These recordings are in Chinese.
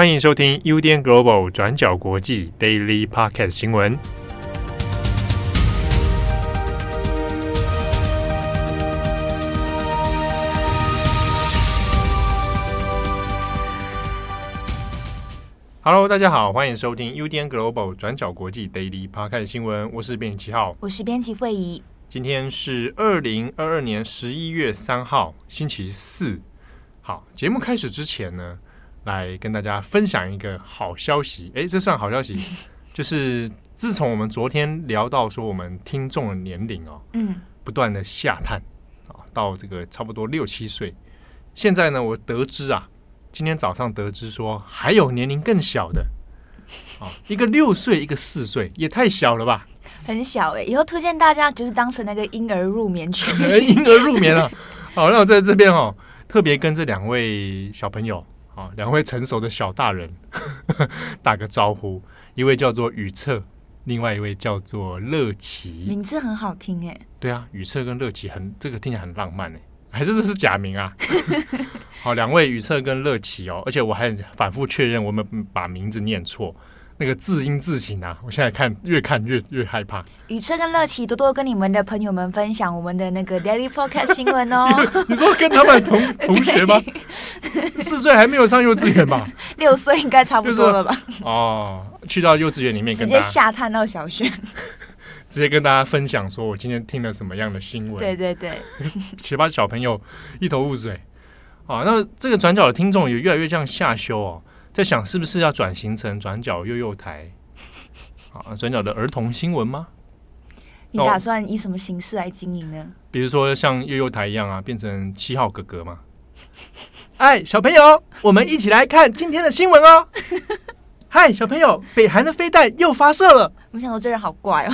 欢迎收听 UDN Global 转角国际 Daily Podcast 新闻。Hello，大家好，欢迎收听 UDN Global 转角国际 Daily Podcast 新闻。我是编辑七号，我是编辑惠仪。今天是二零二二年十一月三号，星期四。好，节目开始之前呢，来跟大家分享一个好消息。哎，这算好消息，就是自从我们昨天聊到说我们听众的年龄哦，嗯，不断的下探啊，到这个差不多六七岁。现在呢，我得知啊，今天早上得知说还有年龄更小的，啊，一个六岁，一个四岁，也太小了吧。很小哎、欸，以后推荐大家就是当成那个婴儿入眠曲，婴儿入眠啊。好，那我在这边哦，特别跟这两位小朋友啊，两位成熟的小大人呵呵 打个招呼。一位叫做宇策，另外一位叫做乐琪，名字很好听哎。对啊，宇策跟乐琪很这个听起来很浪漫哎，还是这是假名啊？好，两位宇策跟乐琪哦，而且我还反复确认我们把名字念错。那个字音字形啊，我现在看越看越越害怕。宇车跟乐琪多多跟你们的朋友们分享我们的那个 Daily Podcast 新闻哦。你说跟他们同 同学吗？四岁还没有上幼稚园吧？六岁应该差不多了吧？哦，去到幼稚园里面跟，直接下探到小学，直接跟大家分享说我今天听了什么样的新闻。对对对，且把小朋友一头雾水。啊，那这个转角的听众也越来越这样下修哦。在想是不是要转型成转角幼幼台啊？转角的儿童新闻吗？你打算以什么形式来经营呢？比如说像幼幼台一样啊，变成七号哥哥吗？哎，小朋友，我们一起来看今天的新闻哦。嗨，小朋友，北韩的飞弹又发射了。我想说这人好怪哦，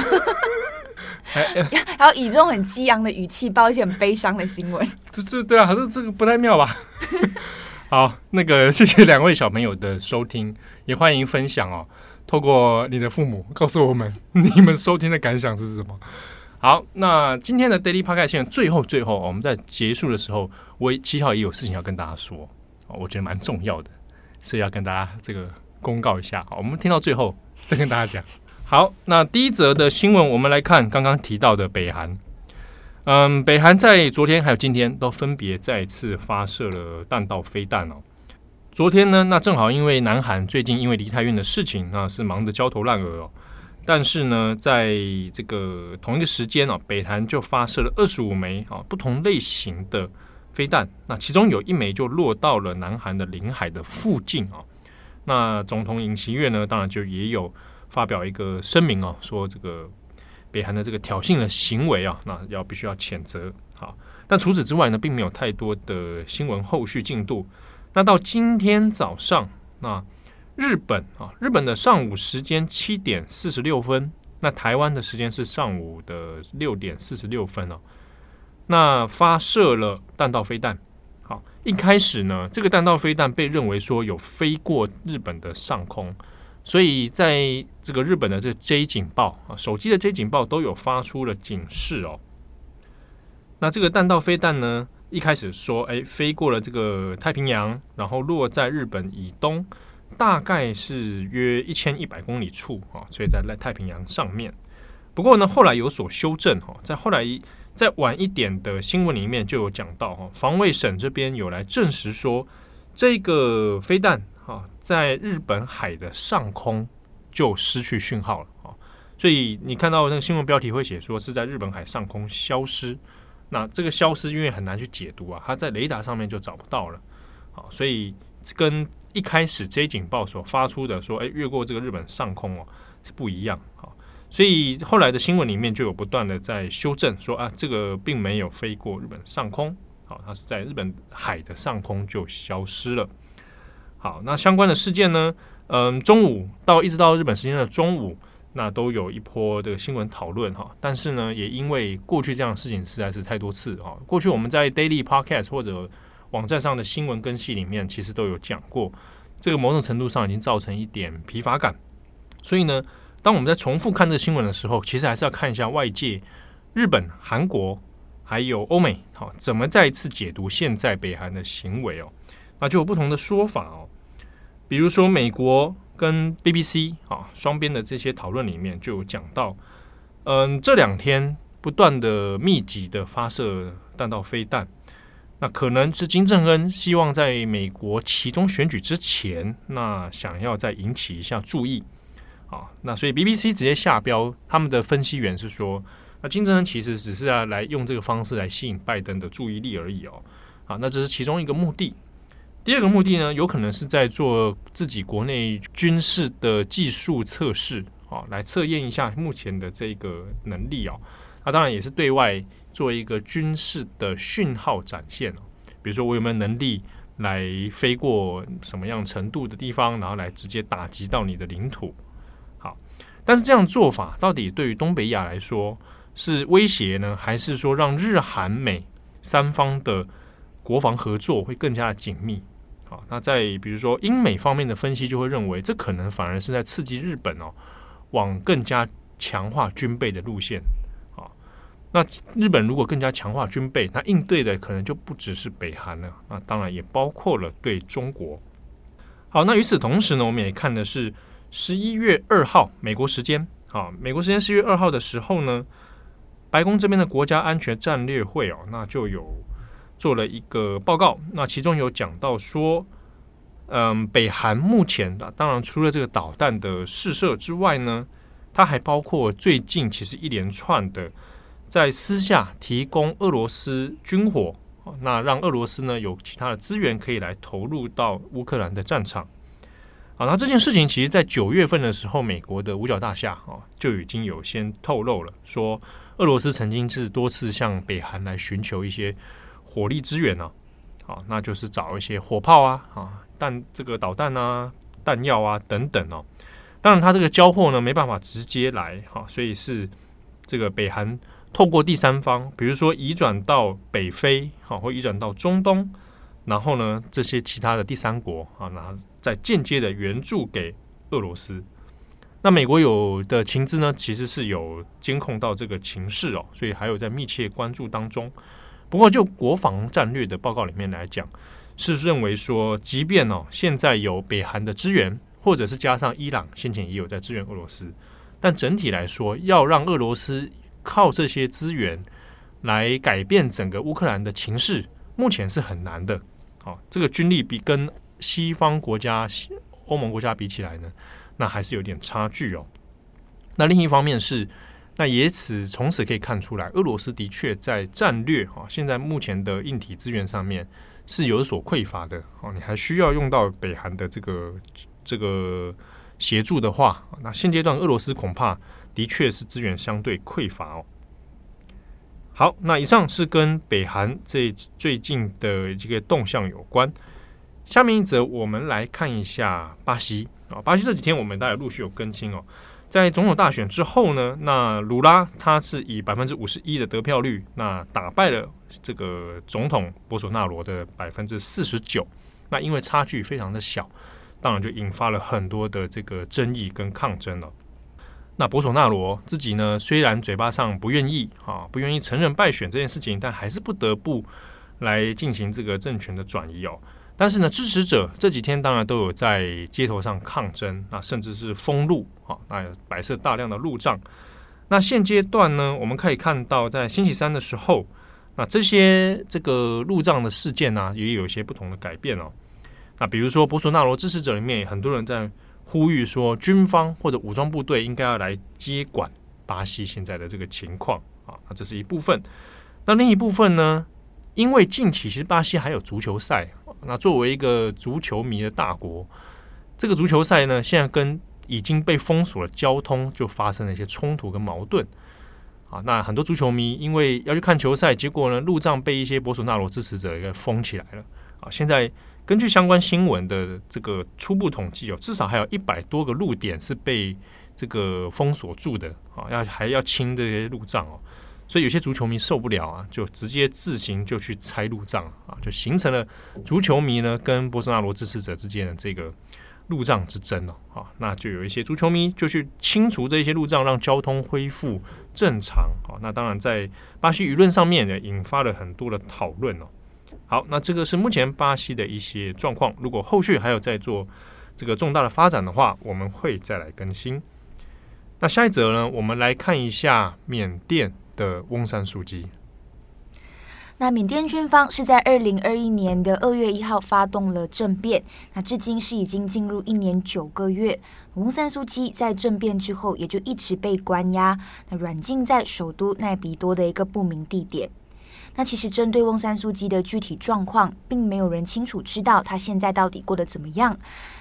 还要以这种很激昂的语气报一些很悲伤的新闻。这这对啊，还是这个不太妙吧？好，那个谢谢两位小朋友的收听，也欢迎分享哦。透过你的父母告诉我们你们收听的感想是什么？好，那今天的 Daily Podcast 新闻最后最后，我们在结束的时候，我七号也有事情要跟大家说，我觉得蛮重要的，所以要跟大家这个公告一下。好，我们听到最后再跟大家讲。好，那第一则的新闻，我们来看刚刚提到的北韩。嗯，北韩在昨天还有今天都分别再次发射了弹道飞弹哦。昨天呢，那正好因为南韩最近因为梨泰院的事情，那是忙得焦头烂额哦。但是呢，在这个同一个时间哦，北韩就发射了二十五枚啊不同类型的飞弹，那其中有一枚就落到了南韩的领海的附近啊。那总统尹锡悦呢，当然就也有发表一个声明哦，说这个。北韩的这个挑衅的行为啊，那要必须要谴责。好，但除此之外呢，并没有太多的新闻后续进度。那到今天早上，那日本啊，日本的上午时间七点四十六分，那台湾的时间是上午的六点四十六分哦。那发射了弹道飞弹。好，一开始呢，这个弹道飞弹被认为说有飞过日本的上空。所以在这个日本的这 J 警报啊，手机的 J 警报都有发出了警示哦。那这个弹道飞弹呢，一开始说，哎，飞过了这个太平洋，然后落在日本以东，大概是约一千一百公里处啊，所以在太平洋上面。不过呢，后来有所修正哈，在后来再晚一点的新闻里面就有讲到哈，防卫省这边有来证实说，这个飞弹。哈，在日本海的上空就失去讯号了啊，所以你看到那个新闻标题会写说是在日本海上空消失。那这个消失因为很难去解读啊，它在雷达上面就找不到了。好，所以跟一开始 J 警报所发出的说，哎，越过这个日本上空哦，是不一样。好，所以后来的新闻里面就有不断的在修正说啊，这个并没有飞过日本上空，好，它是在日本海的上空就消失了。好，那相关的事件呢？嗯，中午到一直到日本时间的中午，那都有一波这个新闻讨论哈。但是呢，也因为过去这样的事情实在是太多次哈。过去我们在 Daily Podcast 或者网站上的新闻更新里面，其实都有讲过，这个某种程度上已经造成一点疲乏感。所以呢，当我们在重复看这个新闻的时候，其实还是要看一下外界日本、韩国还有欧美哈怎么再一次解读现在北韩的行为哦。那就有不同的说法哦。比如说美国跟 BBC 啊双边的这些讨论里面就有讲到，嗯，这两天不断的密集的发射弹道飞弹，那可能是金正恩希望在美国其中选举之前，那想要再引起一下注意啊，那所以 BBC 直接下标，他们的分析员是说，那金正恩其实只是要来用这个方式来吸引拜登的注意力而已哦，啊，那这是其中一个目的。第二个目的呢，有可能是在做自己国内军事的技术测试啊，来测验一下目前的这个能力哦。那当然也是对外做一个军事的讯号展现哦。比如说我有没有能力来飞过什么样程度的地方，然后来直接打击到你的领土。好，但是这样做法到底对于东北亚来说是威胁呢，还是说让日韩美三方的国防合作会更加的紧密？那在比如说英美方面的分析就会认为，这可能反而是在刺激日本哦，往更加强化军备的路线。啊，那日本如果更加强化军备，那应对的可能就不只是北韩了，那当然也包括了对中国。好，那与此同时呢，我们也看的是十一月二号美国时间，啊，美国时间十一月二号的时候呢，白宫这边的国家安全战略会哦，那就有。做了一个报告，那其中有讲到说，嗯，北韩目前的当然除了这个导弹的试射之外呢，它还包括最近其实一连串的在私下提供俄罗斯军火，那让俄罗斯呢有其他的资源可以来投入到乌克兰的战场。好，那这件事情其实在九月份的时候，美国的五角大厦啊就已经有先透露了，说俄罗斯曾经是多次向北韩来寻求一些。火力支援呢、啊？好，那就是找一些火炮啊，啊，弹这个导弹啊，弹药啊等等哦。当然，它这个交货呢没办法直接来，哈，所以是这个北韩透过第三方，比如说移转到北非，好，或移转到中东，然后呢，这些其他的第三国啊，然后再间接的援助给俄罗斯。那美国有的情资呢，其实是有监控到这个情势哦，所以还有在密切关注当中。不过，就国防战略的报告里面来讲，是认为说，即便哦现在有北韩的支援，或者是加上伊朗先前也有在支援俄罗斯，但整体来说，要让俄罗斯靠这些资源来改变整个乌克兰的情势，目前是很难的。好，这个军力比跟西方国家、欧盟国家比起来呢，那还是有点差距哦。那另一方面是。那也此从此可以看出来，俄罗斯的确在战略哈，现在目前的硬体资源上面是有所匮乏的哦。你还需要用到北韩的这个这个协助的话，那现阶段俄罗斯恐怕的确是资源相对匮乏哦。好，那以上是跟北韩这最近的这个动向有关。下面一则，我们来看一下巴西啊，巴西这几天我们大家陆续有更新哦。在总统大选之后呢，那鲁拉他是以百分之五十一的得票率，那打败了这个总统博索纳罗的百分之四十九。那因为差距非常的小，当然就引发了很多的这个争议跟抗争了。那博索纳罗自己呢，虽然嘴巴上不愿意啊，不愿意承认败选这件事情，但还是不得不来进行这个政权的转移哦。但是呢，支持者这几天当然都有在街头上抗争，啊，甚至是封路啊，那摆设大量的路障。那现阶段呢，我们可以看到，在星期三的时候，那这些这个路障的事件呢、也有一些不同的改变哦。那比如说，博索纳罗支持者里面很多人在呼吁说，军方或者武装部队应该要来接管巴西现在的这个情况啊。那这是一部分。那另一部分呢，因为近期其实巴西还有足球赛。那作为一个足球迷的大国，这个足球赛呢，现在跟已经被封锁的交通就发生了一些冲突跟矛盾。啊，那很多足球迷因为要去看球赛，结果呢，路障被一些波索纳罗支持者给封起来了。啊，现在根据相关新闻的这个初步统计哦，至少还有一百多个路点是被这个封锁住的。啊，要还要清这些路障哦。所以有些足球迷受不了啊，就直接自行就去拆路障啊，就形成了足球迷呢跟波索纳罗支持者之间的这个路障之争了啊。那就有一些足球迷就去清除这些路障，让交通恢复正常啊。那当然在巴西舆论上面呢，引发了很多的讨论哦。好，那这个是目前巴西的一些状况。如果后续还有在做这个重大的发展的话，我们会再来更新。那下一则呢，我们来看一下缅甸的翁山苏姬。那缅甸军方是在二零二一年的二月一号发动了政变，那至今是已经进入一年九个月。翁山苏姬在政变之后，也就一直被关押，那软禁在首都奈比多的一个不明地点。那其实针对翁山苏姬的具体状况，并没有人清楚知道他现在到底过得怎么样。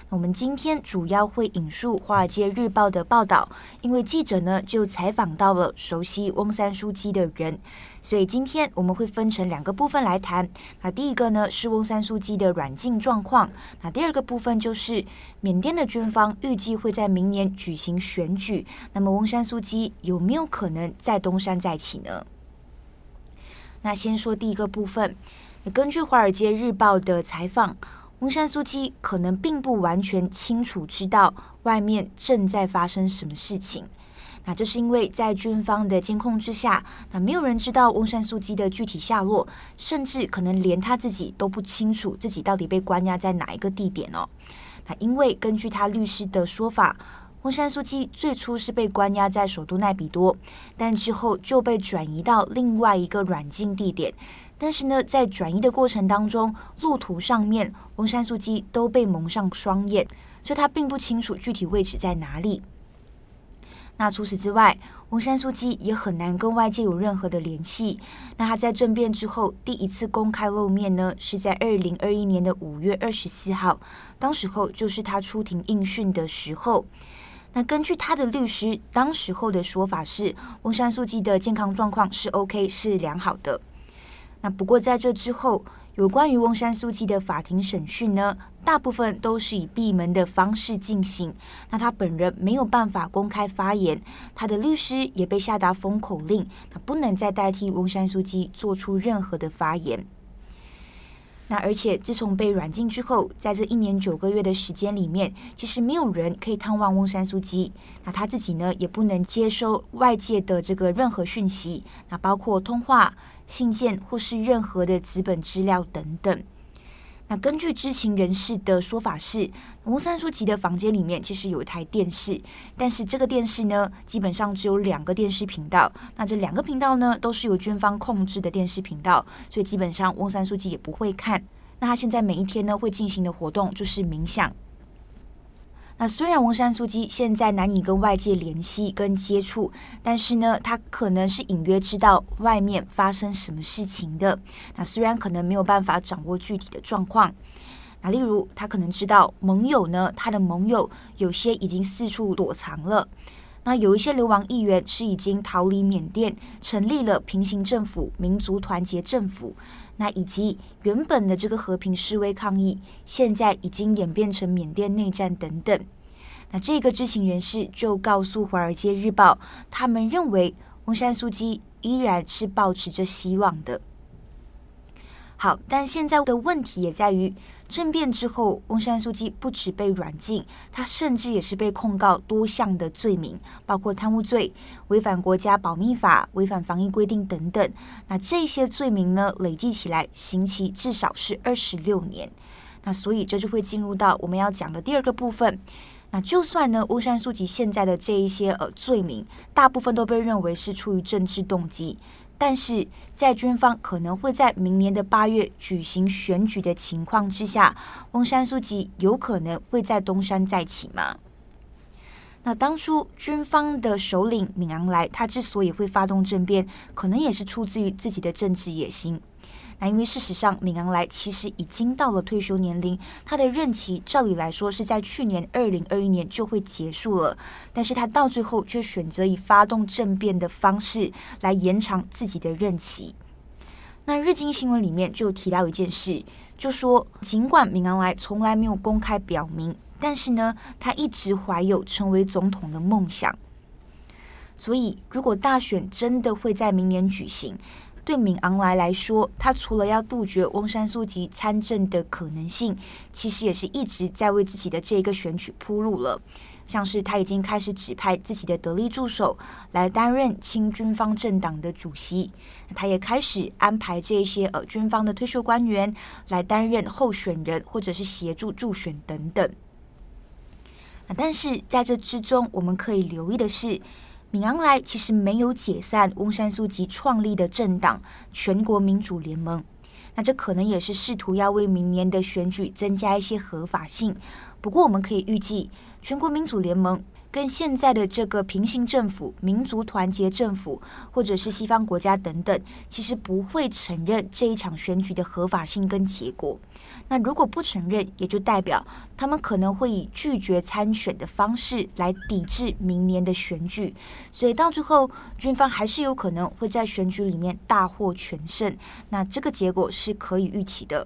我们今天主要会引述《华尔街日报》的报道，因为记者呢就采访到了熟悉翁山苏姬的人，所以今天我们会分成两个部分来谈。那第一个呢是翁山苏姬的软禁状况，那第二个部分就是缅甸的军方预计会在明年举行选举，那么翁山苏姬有没有可能再东山再起呢？那先说第一个部分，根据《华尔街日报》的采访。翁山苏姬可能并不完全清楚知道外面正在发生什么事情，那这是因为在军方的监控之下，那没有人知道翁山苏姬的具体下落，甚至可能连他自己都不清楚自己到底被关押在哪一个地点哦。那因为根据他律师的说法，翁山苏姬最初是被关押在首都奈比多，但之后就被转移到另外一个软禁地点。但是呢，在转移的过程当中，路途上面，翁山苏姬都被蒙上双眼，所以他并不清楚具体位置在哪里。那除此之外，翁山苏姬也很难跟外界有任何的联系。那他在政变之后第一次公开露面呢，是在二零二一年的五月二十四号，当时候就是他出庭应讯的时候。那根据他的律师当时候的说法是，翁山苏姬的健康状况是 OK，是良好的。那不过在这之后，有关于翁山苏姬的法庭审讯呢，大部分都是以闭门的方式进行。那他本人没有办法公开发言，他的律师也被下达封口令，他不能再代替翁山苏姬做出任何的发言。那而且自从被软禁之后，在这一年九个月的时间里面，其实没有人可以探望翁山书记。那他自己呢，也不能接收外界的这个任何讯息，那包括通话、信件或是任何的纸本资料等等。那根据知情人士的说法是，翁三书记的房间里面其实有一台电视，但是这个电视呢，基本上只有两个电视频道。那这两个频道呢，都是由军方控制的电视频道，所以基本上翁三书记也不会看。那他现在每一天呢，会进行的活动就是冥想。那虽然翁山苏姬现在难以跟外界联系跟接触，但是呢，他可能是隐约知道外面发生什么事情的。那虽然可能没有办法掌握具体的状况，那例如他可能知道盟友呢，他的盟友有些已经四处躲藏了。那有一些流亡议员是已经逃离缅甸，成立了平行政府——民族团结政府。那以及原本的这个和平示威抗议，现在已经演变成缅甸内战等等。那这个知情人士就告诉《华尔街日报》，他们认为翁山苏姬依然是抱持着希望的。好，但现在的问题也在于，政变之后，翁山苏姬不止被软禁，他甚至也是被控告多项的罪名，包括贪污罪、违反国家保密法、违反防疫规定等等。那这些罪名呢，累计起来刑期至少是二十六年。那所以这就会进入到我们要讲的第二个部分。那就算呢，翁山苏姬现在的这一些呃罪名，大部分都被认为是出于政治动机。但是在军方可能会在明年的八月举行选举的情况之下，翁山书记有可能会在东山再起吗？那当初军方的首领敏昂莱，他之所以会发动政变，可能也是出自于自己的政治野心。因为事实上，敏昂莱其实已经到了退休年龄，他的任期照理来说是在去年二零二一年就会结束了，但是他到最后却选择以发动政变的方式来延长自己的任期。那日经新闻里面就提到一件事，就说尽管敏昂莱从来没有公开表明，但是呢，他一直怀有成为总统的梦想。所以，如果大选真的会在明年举行，对敏昂莱来说，他除了要杜绝翁山苏姬参政的可能性，其实也是一直在为自己的这个选举铺路了。像是他已经开始指派自己的得力助手来担任亲军方政党的主席，他也开始安排这些呃军方的退休官员来担任候选人或者是协助助选等等。但是在这之中，我们可以留意的是，敏昂莱其实没有解散翁山苏姬创立的政党全国民主联盟。那这可能也是试图要为明年的选举增加一些合法性。不过，我们可以预计，全国民主联盟跟现在的这个平行政府——民族团结政府，或者是西方国家等等，其实不会承认这一场选举的合法性跟结果。那如果不承认，也就代表他们可能会以拒绝参选的方式来抵制明年的选举，所以到最后，军方还是有可能会在选举里面大获全胜。那这个结果是可以预期的。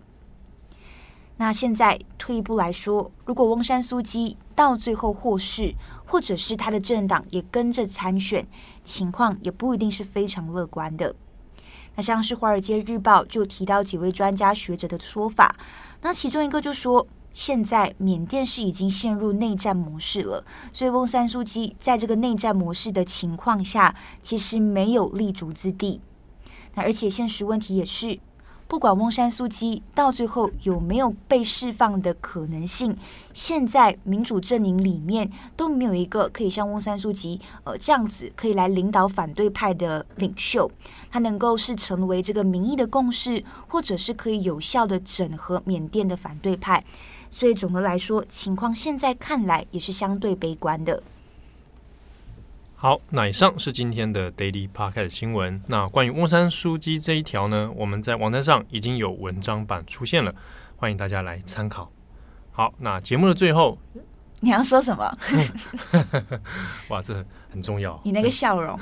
那现在退一步来说，如果翁山苏姬到最后获释，或者是他的政党也跟着参选，情况也不一定是非常乐观的。那像是《华尔街日报》就提到几位专家学者的说法。那其中一个就说，现在缅甸是已经陷入内战模式了，所以翁山苏姬在这个内战模式的情况下，其实没有立足之地。那而且现实问题也是。不管翁山苏姬到最后有没有被释放的可能性，现在民主阵营里面都没有一个可以像翁山苏姬呃这样子可以来领导反对派的领袖，他能够是成为这个民意的共识，或者是可以有效的整合缅甸的反对派。所以总的来说，情况现在看来也是相对悲观的。好，那以上是今天的 Daily Podcast 新闻。那关于翁山苏姬这一条呢，我们在网站上已经有文章版出现了，欢迎大家来参考。好，那节目的最后，你要说什么？哇，这很重要。你那个笑容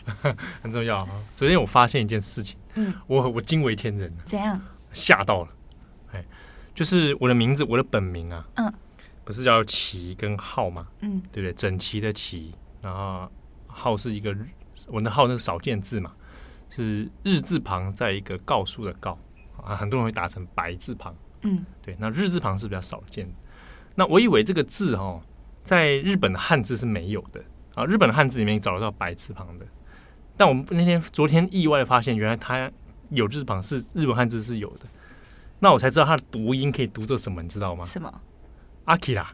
很重要啊！昨天我发现一件事情，嗯，我我惊为天人。怎样？吓到了。哎，就是我的名字，我的本名啊，嗯，不是叫齐跟浩吗？嗯，对不对？整齐的齐。然后号是一个日，我的浩是少见字嘛，是日字旁在一个告诉的告啊，很多人会打成白字旁，嗯，对，那日字旁是比较少见。那我以为这个字哈，在日本的汉字是没有的啊，日本的汉字里面找得到白字旁的，但我们那天昨天意外发现，原来它有日字旁是日本汉字是有的，那我才知道它的读音可以读作什么，你知道吗？什么？阿基拉。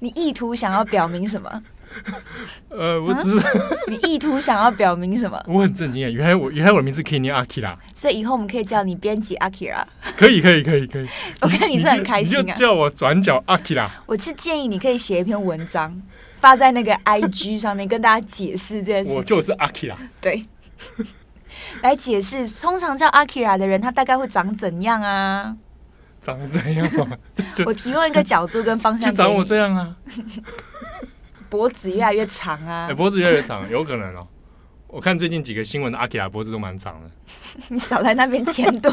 你意图想要表明什么？呃，我只是、啊、你意图想要表明什么？我很震惊啊！原来我原来我的名字可以念阿基拉，所以以后我们可以叫你编辑阿基拉。可以可以可以可以，我看你是很开心啊！你就叫我转角阿基拉。我是建议你可以写一篇文章发在那个 IG 上面，跟大家解释这件事。我就是阿基拉，对，来解释通常叫阿基拉的人，他大概会长怎样啊？长这样吗？我提供一个角度跟方向。就长我这样啊，脖子越来越长啊。欸、脖子越来越长，有可能哦。我看最近几个新闻的阿基拉脖子都蛮长的。你少在那边牵多。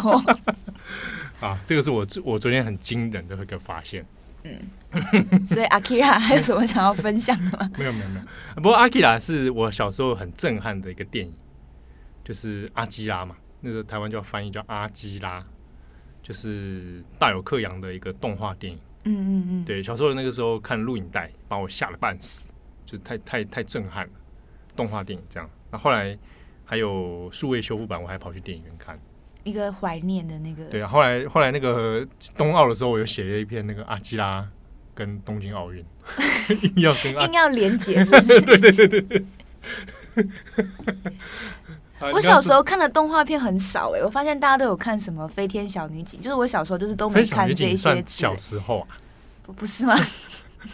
啊，这个是我我昨天很惊人的一个发现。嗯。所以阿基拉还有什么想要分享的吗？没有没有没有。不过阿基拉是我小时候很震撼的一个电影，就是阿基拉嘛，那个台湾叫翻译叫阿基拉。就是大有克洋的一个动画电影，嗯嗯嗯，对，小时候那个时候看录影带，把我吓了半死，就太 太太震撼了。动画电影这样，那后来还有数位修复版，我还跑去电影院看，一个怀念的那个。对啊，后来后来那个冬奥的时候，我又写了一篇那个阿基拉跟东京奥运，硬要跟 硬要连结，是不是？对对对对对。我小时候看的动画片很少哎、欸，我发现大家都有看什么《飞天小女警》，就是我小时候就是都没看这些。小时候啊？不不是吗？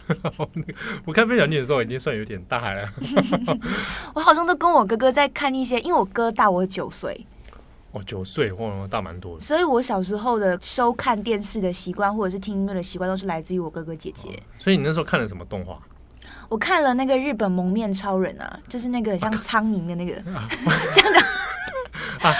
我看《飞小女警》的时候已经算有点大了。我好像都跟我哥哥在看一些，因为我哥大我九岁。哦，九岁，我大蛮多的。所以我小时候的收看电视的习惯，或者是听音乐的习惯，都是来自于我哥哥姐姐。所以你那时候看了什么动画？我看了那个日本蒙面超人啊，就是那个很像苍蝇的那个，啊、这样的啊。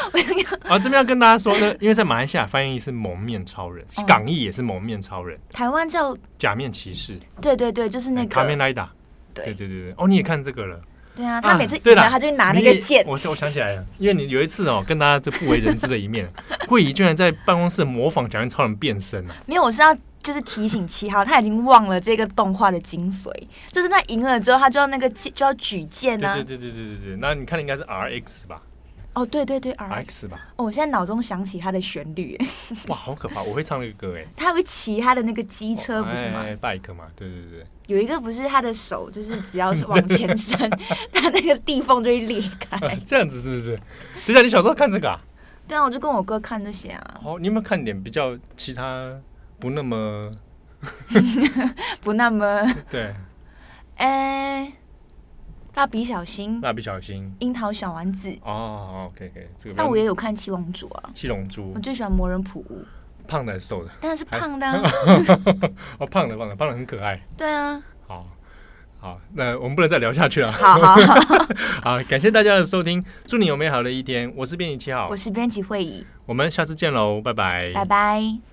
啊，这边要跟大家说呢，因为在马来西亚翻译是蒙面超人，哦、港译也是蒙面超人，台湾叫假面骑士。对对对，就是那个卡面拉达。对对对对，哦，你也看这个了？对啊，他每次对了，他就拿那个剑。我我想起来了，因为你有一次哦，跟大家就不为人知的一面，慧仪居然在办公室模仿假面超人变身啊。没有，我是要。就是提醒七号，他已经忘了这个动画的精髓，就是他赢了之后，他就要那个就要举剑啊。对对对对对对，那你看的应该是 R X 吧哦，对对对，R X 吧。哦，我现在脑中想起它的旋律，哇，好可怕！我会唱那个歌，哎，他会骑他的那个机车，不是吗？Bike 嘛，对对对。有一个不是他的手，就是只要是往前伸，他那个地缝就会裂开。这样子是不是？等下你小时候看这个啊？对啊，我就跟我哥看这些啊。哦，你有没有看点比较其他不那么 不那么 对？哎。蜡笔小新，蜡笔小新，樱桃小丸子。哦，OK OK，这个。但我也有看七龙珠啊。七龙珠。我最喜欢魔人普乌。胖的还是瘦的？当然是胖的。哦，胖的，胖的，胖的很可爱。对啊。好，好，那我们不能再聊下去了。好好好。好，感谢大家的收听，祝你有美好的一天。我是编辑七号，我是编辑会议，我们下次见喽，拜拜，拜拜。